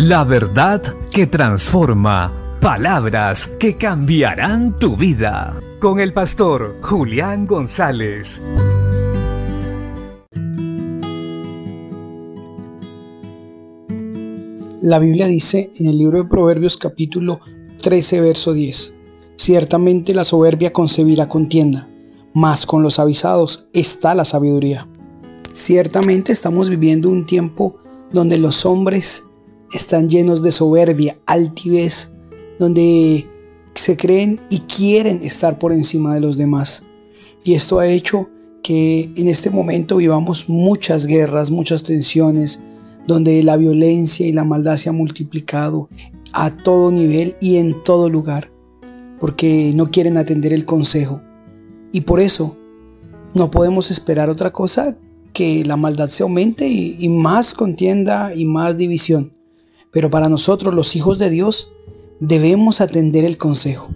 La verdad que transforma. Palabras que cambiarán tu vida. Con el pastor Julián González. La Biblia dice en el libro de Proverbios capítulo 13, verso 10. Ciertamente la soberbia concebirá contienda, mas con los avisados está la sabiduría. Ciertamente estamos viviendo un tiempo donde los hombres están llenos de soberbia, altivez, donde se creen y quieren estar por encima de los demás. Y esto ha hecho que en este momento vivamos muchas guerras, muchas tensiones, donde la violencia y la maldad se han multiplicado a todo nivel y en todo lugar, porque no quieren atender el consejo. Y por eso no podemos esperar otra cosa que la maldad se aumente y, y más contienda y más división. Pero para nosotros los hijos de Dios debemos atender el consejo.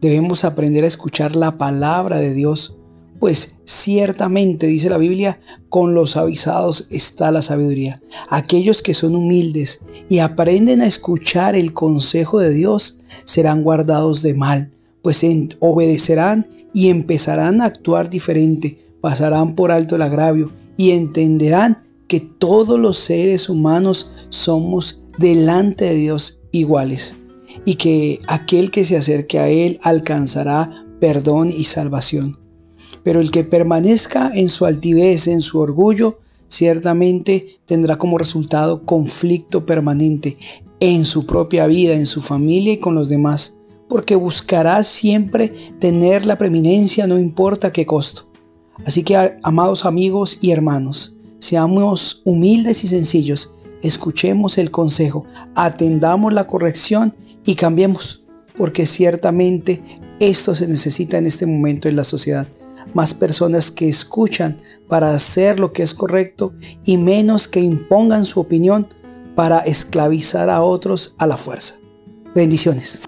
Debemos aprender a escuchar la palabra de Dios, pues ciertamente, dice la Biblia, con los avisados está la sabiduría. Aquellos que son humildes y aprenden a escuchar el consejo de Dios serán guardados de mal, pues obedecerán y empezarán a actuar diferente, pasarán por alto el agravio y entenderán que todos los seres humanos somos delante de Dios iguales y que aquel que se acerque a Él alcanzará perdón y salvación. Pero el que permanezca en su altivez, en su orgullo, ciertamente tendrá como resultado conflicto permanente en su propia vida, en su familia y con los demás, porque buscará siempre tener la preeminencia no importa qué costo. Así que, amados amigos y hermanos, seamos humildes y sencillos escuchemos el consejo, atendamos la corrección y cambiemos, porque ciertamente esto se necesita en este momento en la sociedad. Más personas que escuchan para hacer lo que es correcto y menos que impongan su opinión para esclavizar a otros a la fuerza. Bendiciones.